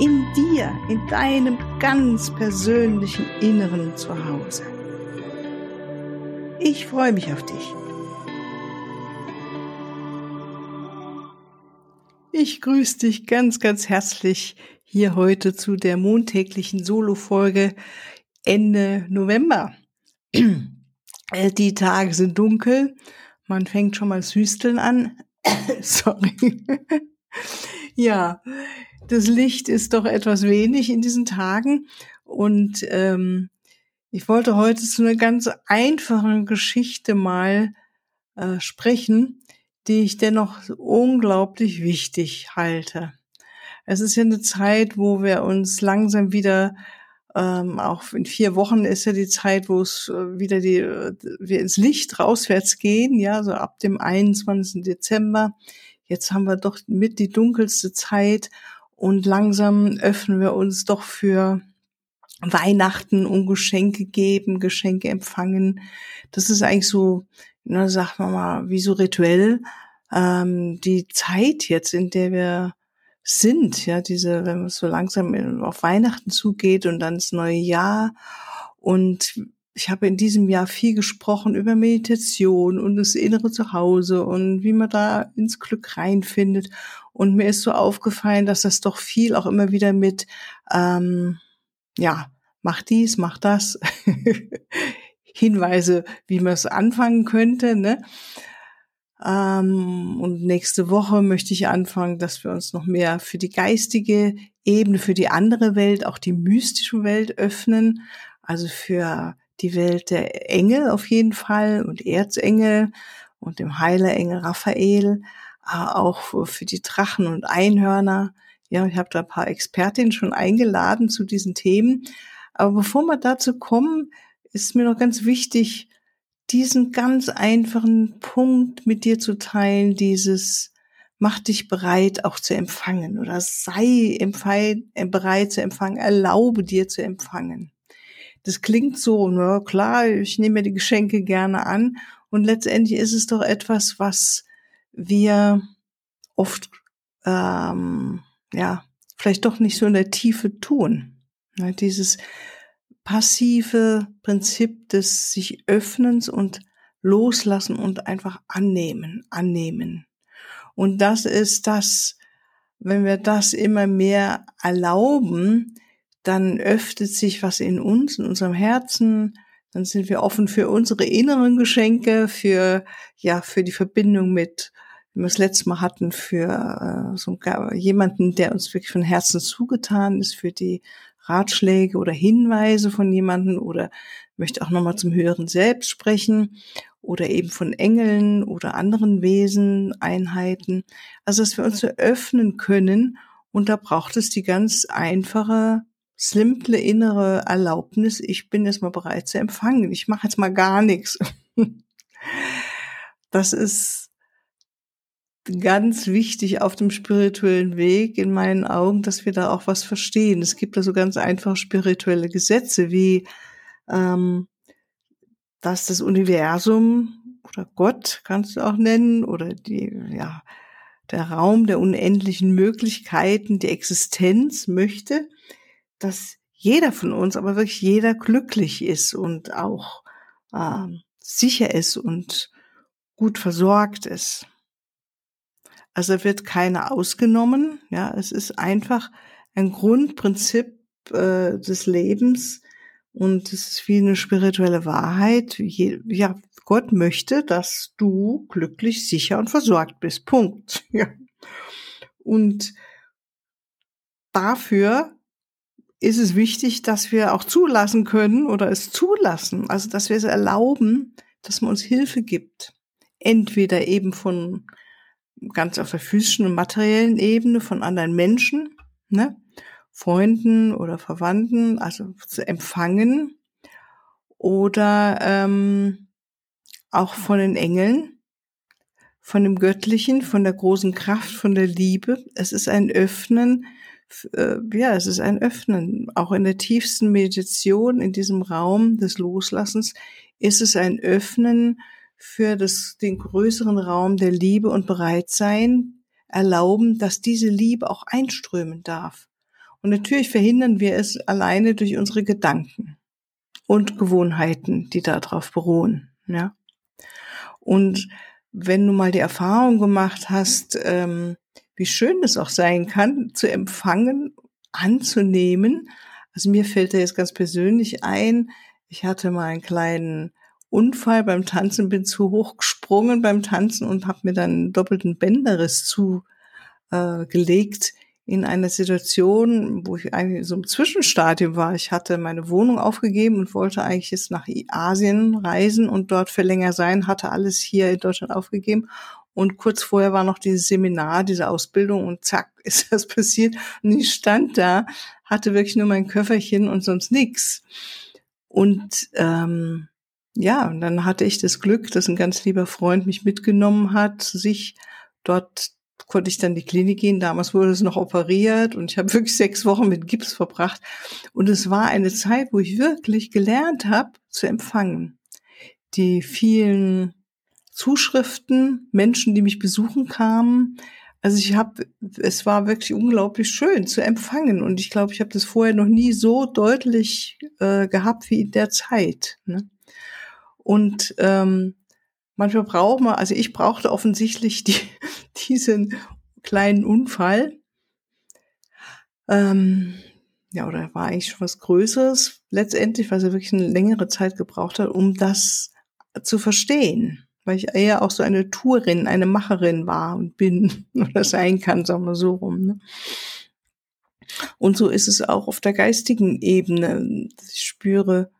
In dir, in deinem ganz persönlichen Inneren zu Hause. Ich freue mich auf dich. Ich grüße dich ganz, ganz herzlich hier heute zu der montäglichen Solo-Folge Ende November. Äh, die Tage sind dunkel. Man fängt schon mal Süsteln an. Sorry. ja, das Licht ist doch etwas wenig in diesen Tagen. Und ähm, ich wollte heute zu einer ganz einfachen Geschichte mal äh, sprechen, die ich dennoch unglaublich wichtig halte. Es ist ja eine Zeit, wo wir uns langsam wieder ähm, auch in vier Wochen ist ja die Zeit, wo es äh, wieder die, äh, wir ins Licht rauswärts gehen, ja, so ab dem 21. Dezember. Jetzt haben wir doch mit die dunkelste Zeit und langsam öffnen wir uns doch für Weihnachten und Geschenke geben, Geschenke empfangen. Das ist eigentlich so, na, sagen wir mal, wie so rituell ähm, die Zeit jetzt, in der wir sind, ja, diese, wenn es so langsam auf Weihnachten zugeht und dann das neue Jahr. Und ich habe in diesem Jahr viel gesprochen über Meditation und das innere Zuhause und wie man da ins Glück reinfindet. Und mir ist so aufgefallen, dass das doch viel auch immer wieder mit, ähm, ja, mach dies, mach das, Hinweise, wie man es anfangen könnte, ne? Ähm, und nächste Woche möchte ich anfangen, dass wir uns noch mehr für die geistige Ebene, für die andere Welt, auch die mystische Welt öffnen. Also für die Welt der Engel auf jeden Fall und Erzengel und dem Heilerengel Raphael, auch für die Drachen und Einhörner. Ja, ich habe da ein paar Expertinnen schon eingeladen zu diesen Themen. Aber bevor wir dazu kommen, ist mir noch ganz wichtig, diesen ganz einfachen Punkt mit dir zu teilen, dieses mach dich bereit auch zu empfangen oder sei bereit zu empfangen, erlaube dir zu empfangen. Das klingt so, na klar, ich nehme mir die Geschenke gerne an und letztendlich ist es doch etwas, was wir oft ähm, ja vielleicht doch nicht so in der Tiefe tun. Ne, dieses passive Prinzip des sich Öffnens und Loslassen und einfach annehmen, annehmen. Und das ist das, wenn wir das immer mehr erlauben, dann öffnet sich was in uns, in unserem Herzen, dann sind wir offen für unsere inneren Geschenke, für, ja, für die Verbindung mit, wie wir es letztes Mal hatten, für äh, so jemanden, der uns wirklich von Herzen zugetan ist, für die Ratschläge oder Hinweise von jemanden oder möchte auch nochmal zum höheren Selbst sprechen oder eben von Engeln oder anderen Wesen, Einheiten. Also, dass wir uns so öffnen können und da braucht es die ganz einfache, simple innere Erlaubnis. Ich bin jetzt mal bereit zu empfangen. Ich mache jetzt mal gar nichts. Das ist ganz wichtig auf dem spirituellen Weg in meinen Augen, dass wir da auch was verstehen. Es gibt da so ganz einfach spirituelle Gesetze wie ähm, dass das Universum oder Gott kannst du auch nennen oder die ja der Raum der unendlichen Möglichkeiten, die Existenz möchte, dass jeder von uns, aber wirklich jeder glücklich ist und auch ähm, sicher ist und gut versorgt ist. Also wird keiner ausgenommen. Ja, es ist einfach ein Grundprinzip äh, des Lebens und es ist wie eine spirituelle Wahrheit. Je, ja, Gott möchte, dass du glücklich, sicher und versorgt bist. Punkt. Ja. Und dafür ist es wichtig, dass wir auch zulassen können oder es zulassen, also dass wir es erlauben, dass man uns Hilfe gibt. Entweder eben von ganz auf der physischen und materiellen Ebene von anderen Menschen, ne? Freunden oder Verwandten, also zu empfangen oder ähm, auch von den Engeln, von dem Göttlichen, von der großen Kraft, von der Liebe. Es ist ein Öffnen, äh, ja, es ist ein Öffnen. Auch in der tiefsten Meditation, in diesem Raum des Loslassens, ist es ein Öffnen für das, den größeren Raum der Liebe und Bereitsein, erlauben, dass diese Liebe auch einströmen darf. Und natürlich verhindern wir es alleine durch unsere Gedanken und Gewohnheiten, die darauf beruhen. Ja. Und wenn du mal die Erfahrung gemacht hast, ähm, wie schön es auch sein kann, zu empfangen, anzunehmen. Also mir fällt da jetzt ganz persönlich ein, ich hatte mal einen kleinen Unfall beim Tanzen, bin zu hoch gesprungen beim Tanzen und habe mir dann einen doppelten Bänderriss zugelegt. Äh, in einer Situation, wo ich eigentlich so im Zwischenstadium war. Ich hatte meine Wohnung aufgegeben und wollte eigentlich jetzt nach Asien reisen und dort für länger sein, hatte alles hier in Deutschland aufgegeben. Und kurz vorher war noch dieses Seminar, diese Ausbildung und zack, ist das passiert. Und ich stand da, hatte wirklich nur mein Köfferchen und sonst nichts. Und ähm, ja, und dann hatte ich das Glück, dass ein ganz lieber Freund mich mitgenommen hat, sich dort konnte ich dann die Klinik gehen. Damals wurde es noch operiert und ich habe wirklich sechs Wochen mit Gips verbracht. Und es war eine Zeit, wo ich wirklich gelernt habe zu empfangen. Die vielen Zuschriften, Menschen, die mich besuchen kamen. Also ich habe, es war wirklich unglaublich schön zu empfangen und ich glaube, ich habe das vorher noch nie so deutlich äh, gehabt wie in der Zeit. Ne? Und ähm, manchmal braucht man, also ich brauchte offensichtlich die, diesen kleinen Unfall. Ähm, ja, oder war eigentlich schon was Größeres letztendlich, weil sie wirklich eine längere Zeit gebraucht hat, um das zu verstehen. Weil ich eher auch so eine Tourin, eine Macherin war und bin oder sein kann, sagen wir so rum. Ne? Und so ist es auch auf der geistigen Ebene. Ich spüre,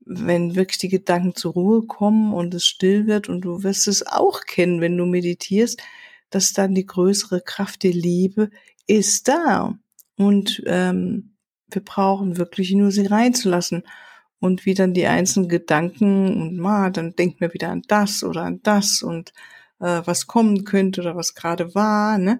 wenn wirklich die Gedanken zur Ruhe kommen und es still wird und du wirst es auch kennen, wenn du meditierst, dass dann die größere Kraft der Liebe ist da. Und ähm, wir brauchen wirklich nur sie reinzulassen. Und wie dann die einzelnen Gedanken und mal, dann denkt mir wieder an das oder an das und äh, was kommen könnte oder was gerade war. Ne?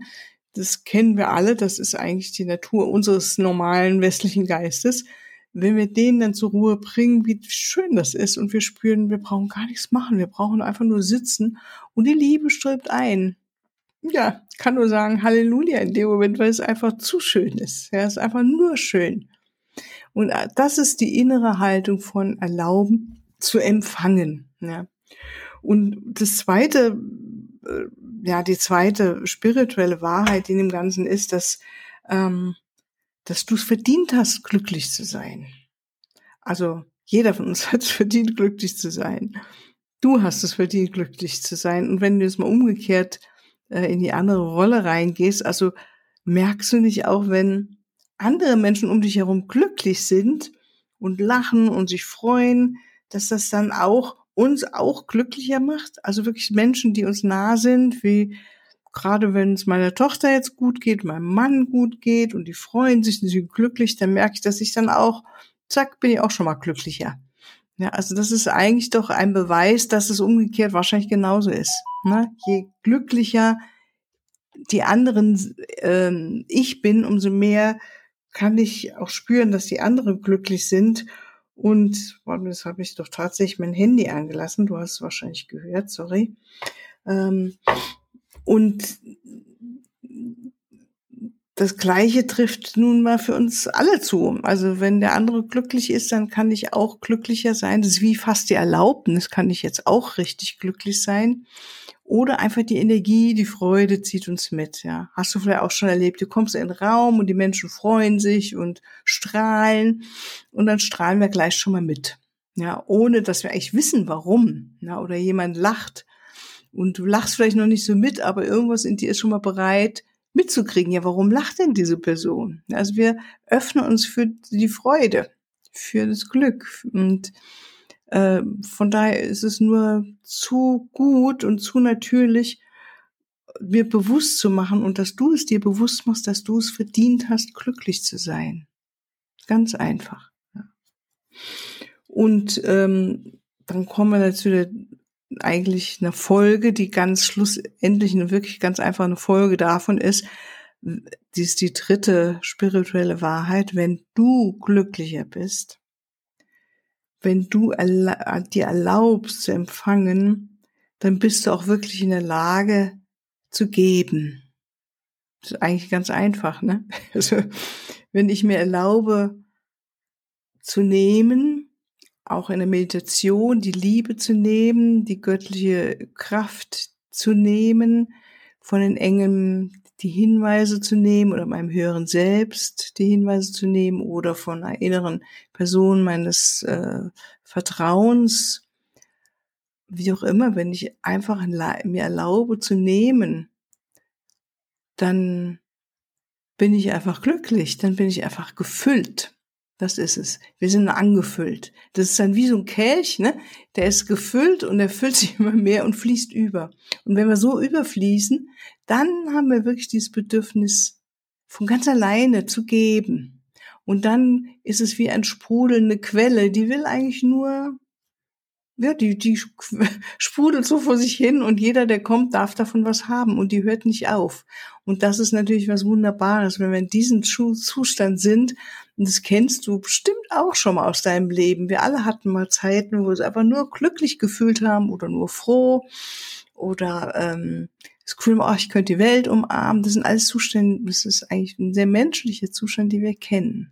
Das kennen wir alle, das ist eigentlich die Natur unseres normalen westlichen Geistes. Wenn wir den dann zur Ruhe bringen, wie schön das ist und wir spüren, wir brauchen gar nichts machen, wir brauchen einfach nur sitzen und die Liebe strömt ein ja, kann nur sagen Halleluja in dem Moment, weil es einfach zu schön ist. Ja, es ist einfach nur schön. Und äh, das ist die innere Haltung von Erlauben zu empfangen. Ja. Und das zweite, äh, ja, die zweite spirituelle Wahrheit in dem Ganzen ist, dass, ähm, dass du es verdient hast, glücklich zu sein. Also jeder von uns hat es verdient, glücklich zu sein. Du hast es verdient, glücklich zu sein. Und wenn du es mal umgekehrt äh, in die andere Rolle reingehst. Also merkst du nicht auch, wenn andere Menschen um dich herum glücklich sind und lachen und sich freuen, dass das dann auch uns auch glücklicher macht? Also wirklich Menschen, die uns nah sind, wie gerade wenn es meiner Tochter jetzt gut geht, meinem Mann gut geht und die freuen sich und sind glücklich, dann merke ich, dass ich dann auch, zack, bin ich auch schon mal glücklicher. Ja, also das ist eigentlich doch ein Beweis, dass es umgekehrt wahrscheinlich genauso ist. Ne? Je glücklicher die anderen ähm, ich bin, umso mehr kann ich auch spüren, dass die anderen glücklich sind. Und warte, das habe ich doch tatsächlich mein Handy angelassen. Du hast es wahrscheinlich gehört, sorry. Ähm, und das Gleiche trifft nun mal für uns alle zu. Also wenn der andere glücklich ist, dann kann ich auch glücklicher sein. Das ist wie fast die Erlaubnis, kann ich jetzt auch richtig glücklich sein. Oder einfach die Energie, die Freude zieht uns mit, ja. Hast du vielleicht auch schon erlebt, du kommst in den Raum und die Menschen freuen sich und strahlen und dann strahlen wir gleich schon mal mit. Ja, ohne dass wir eigentlich wissen, warum. Ja, oder jemand lacht und du lachst vielleicht noch nicht so mit, aber irgendwas in dir ist schon mal bereit, mitzukriegen, ja, warum lacht denn diese Person? Also wir öffnen uns für die Freude, für das Glück und äh, von daher ist es nur zu gut und zu natürlich, mir bewusst zu machen und dass du es dir bewusst machst, dass du es verdient hast, glücklich zu sein. Ganz einfach. Und ähm, dann kommen wir dazu der, eigentlich eine Folge, die ganz schlussendlich eine wirklich ganz einfach eine Folge davon ist, die ist die dritte spirituelle Wahrheit, wenn du glücklicher bist, wenn du dir erlaubst zu empfangen, dann bist du auch wirklich in der Lage zu geben. Das ist eigentlich ganz einfach, ne? Also, wenn ich mir erlaube zu nehmen, auch in der Meditation die Liebe zu nehmen, die göttliche Kraft zu nehmen, von den Engeln die Hinweise zu nehmen oder meinem höheren Selbst die Hinweise zu nehmen oder von einer inneren Person meines äh, Vertrauens, wie auch immer, wenn ich einfach mir erlaube zu nehmen, dann bin ich einfach glücklich, dann bin ich einfach gefüllt. Das ist es. Wir sind angefüllt. Das ist dann wie so ein Kelch, ne? Der ist gefüllt und der füllt sich immer mehr und fließt über. Und wenn wir so überfließen, dann haben wir wirklich dieses Bedürfnis, von ganz alleine zu geben. Und dann ist es wie ein sprudelnde Quelle, die will eigentlich nur ja, die, die sprudelt so vor sich hin und jeder, der kommt, darf davon was haben und die hört nicht auf. Und das ist natürlich was Wunderbares, wenn wir in diesem Zustand sind. Und das kennst du bestimmt auch schon mal aus deinem Leben. Wir alle hatten mal Zeiten, wo wir uns einfach nur glücklich gefühlt haben oder nur froh oder ähm, das Gefühl, oh, ich könnte die Welt umarmen. Das sind alles Zustände, das ist eigentlich ein sehr menschlicher Zustand, die wir kennen.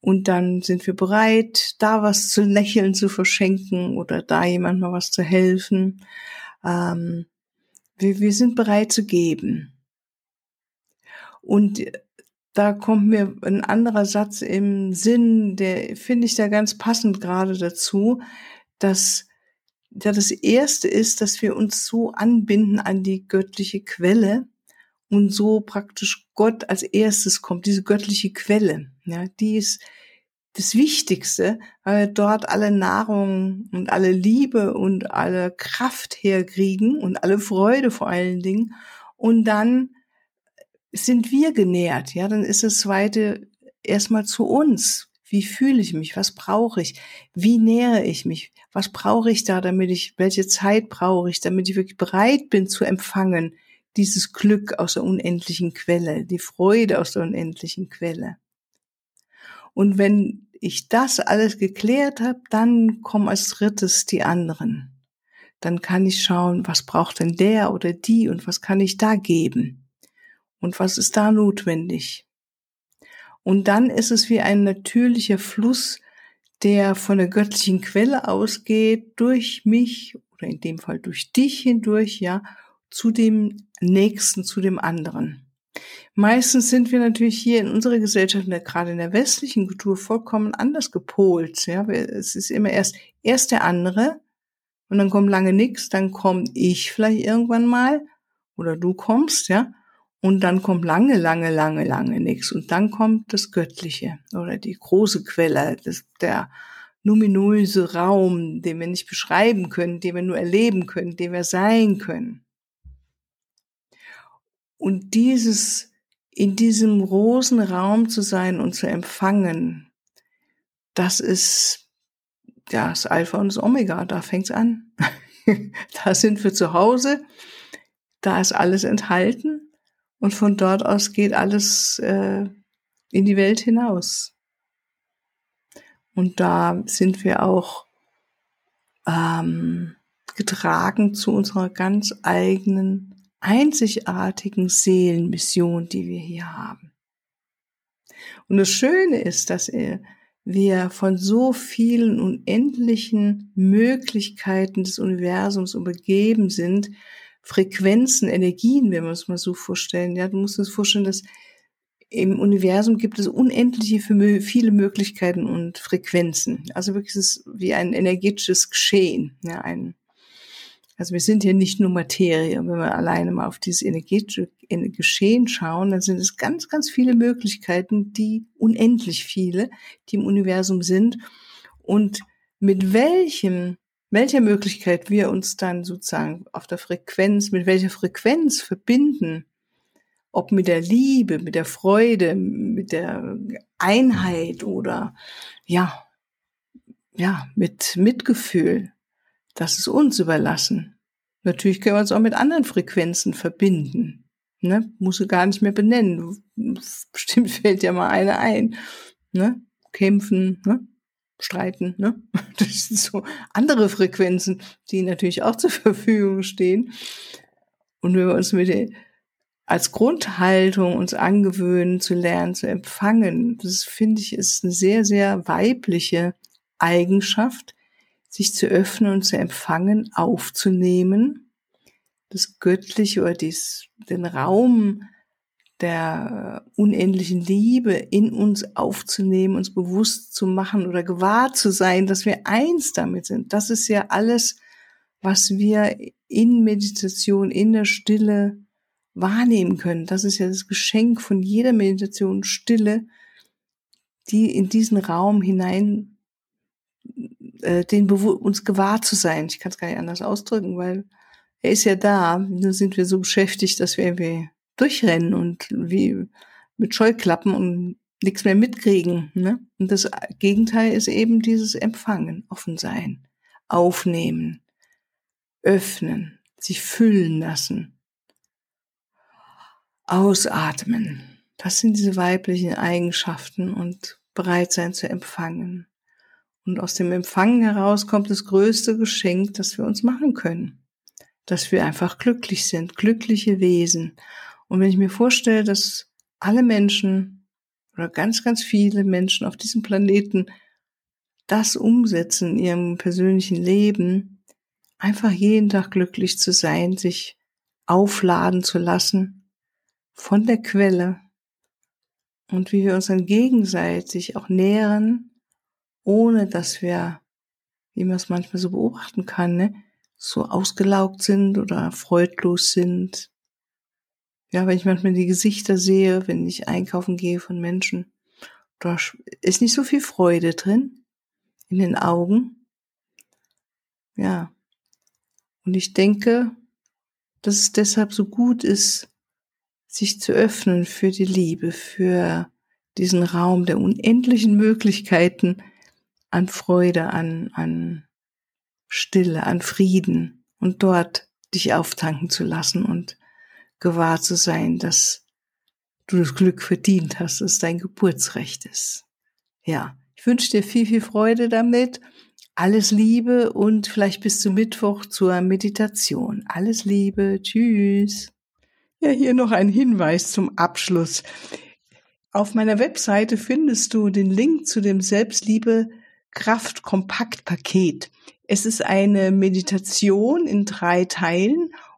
Und dann sind wir bereit, da was zu lächeln zu verschenken oder da jemand mal was zu helfen. Ähm, wir, wir sind bereit zu geben. Und da kommt mir ein anderer Satz im Sinn, der finde ich da ganz passend gerade dazu, dass ja das erste ist, dass wir uns so anbinden an die göttliche Quelle, und so praktisch Gott als erstes kommt, diese göttliche Quelle, ja, die ist das Wichtigste, weil wir dort alle Nahrung und alle Liebe und alle Kraft herkriegen und alle Freude vor allen Dingen. Und dann sind wir genährt, ja, dann ist das zweite erstmal zu uns. Wie fühle ich mich? Was brauche ich? Wie nähere ich mich? Was brauche ich da, damit ich, welche Zeit brauche ich, damit ich wirklich bereit bin zu empfangen? dieses Glück aus der unendlichen Quelle, die Freude aus der unendlichen Quelle. Und wenn ich das alles geklärt habe, dann kommen als drittes die anderen. Dann kann ich schauen, was braucht denn der oder die und was kann ich da geben? Und was ist da notwendig? Und dann ist es wie ein natürlicher Fluss, der von der göttlichen Quelle ausgeht, durch mich oder in dem Fall durch dich hindurch, ja, zu dem Nächsten, zu dem anderen. Meistens sind wir natürlich hier in unserer Gesellschaft, gerade in der westlichen Kultur, vollkommen anders gepolt. Ja, es ist immer erst, erst der andere und dann kommt lange nichts, dann komme ich vielleicht irgendwann mal oder du kommst, ja, und dann kommt lange, lange, lange, lange nichts und dann kommt das Göttliche oder die große Quelle, das, der numinöse Raum, den wir nicht beschreiben können, den wir nur erleben können, den wir sein können. Und dieses, in diesem großen Raum zu sein und zu empfangen, das ist ja, das Alpha und das Omega, da fängt's an. da sind wir zu Hause, da ist alles enthalten und von dort aus geht alles äh, in die Welt hinaus. Und da sind wir auch ähm, getragen zu unserer ganz eigenen einzigartigen Seelenmission, die wir hier haben. Und das Schöne ist, dass wir von so vielen unendlichen Möglichkeiten des Universums umgeben sind, Frequenzen, Energien, wenn wir uns mal so vorstellen. Ja, du musst uns vorstellen, dass im Universum gibt es unendliche viele Möglichkeiten und Frequenzen. Also wirklich ist es wie ein energetisches Geschehen, ja, ein also wir sind hier nicht nur Materie. Und wenn wir alleine mal auf dieses energetische Geschehen schauen, dann sind es ganz, ganz viele Möglichkeiten, die unendlich viele, die im Universum sind. Und mit welchem welcher Möglichkeit wir uns dann sozusagen auf der Frequenz, mit welcher Frequenz verbinden, ob mit der Liebe, mit der Freude, mit der Einheit oder ja, ja, mit Mitgefühl, das ist uns überlassen. Natürlich können wir uns auch mit anderen Frequenzen verbinden. Ne? Muss gar nicht mehr benennen. Bestimmt fällt ja mal eine ein. Ne? Kämpfen, ne? Streiten. Ne? Das sind so andere Frequenzen, die natürlich auch zur Verfügung stehen. Und wenn wir uns mit der, als Grundhaltung uns angewöhnen zu lernen, zu empfangen, das finde ich ist eine sehr, sehr weibliche Eigenschaft, sich zu öffnen und zu empfangen, aufzunehmen, das Göttliche oder dies, den Raum der unendlichen Liebe in uns aufzunehmen, uns bewusst zu machen oder gewahr zu sein, dass wir eins damit sind. Das ist ja alles, was wir in Meditation, in der Stille wahrnehmen können. Das ist ja das Geschenk von jeder Meditation, Stille, die in diesen Raum hinein, äh, den uns gewahr zu sein. Ich kann es gar nicht anders ausdrücken, weil er ist ja da. Nur sind wir so beschäftigt, dass wir irgendwie durchrennen und wie mit Scheuklappen und nichts mehr mitkriegen. Ne? Und das Gegenteil ist eben dieses Empfangen, offen sein, aufnehmen, öffnen, sich füllen lassen, ausatmen. Das sind diese weiblichen Eigenschaften und bereit sein zu empfangen. Und aus dem Empfangen heraus kommt das größte Geschenk, das wir uns machen können. Dass wir einfach glücklich sind, glückliche Wesen. Und wenn ich mir vorstelle, dass alle Menschen oder ganz, ganz viele Menschen auf diesem Planeten das umsetzen in ihrem persönlichen Leben, einfach jeden Tag glücklich zu sein, sich aufladen zu lassen von der Quelle und wie wir uns dann gegenseitig auch nähren, ohne dass wir, wie man es manchmal so beobachten kann, ne, so ausgelaugt sind oder freudlos sind, ja, wenn ich manchmal die Gesichter sehe, wenn ich einkaufen gehe von Menschen, da ist nicht so viel Freude drin in den Augen. Ja. Und ich denke, dass es deshalb so gut ist, sich zu öffnen für die Liebe, für diesen Raum der unendlichen Möglichkeiten an Freude, an, an Stille, an Frieden und dort dich auftanken zu lassen und gewahr zu sein, dass du das Glück verdient hast, dass dein Geburtsrecht ist. Ja, ich wünsche dir viel, viel Freude damit. Alles Liebe und vielleicht bis zum Mittwoch zur Meditation. Alles Liebe. Tschüss. Ja, hier noch ein Hinweis zum Abschluss. Auf meiner Webseite findest du den Link zu dem Selbstliebe Kraft Kompakt Paket. Es ist eine Meditation in drei Teilen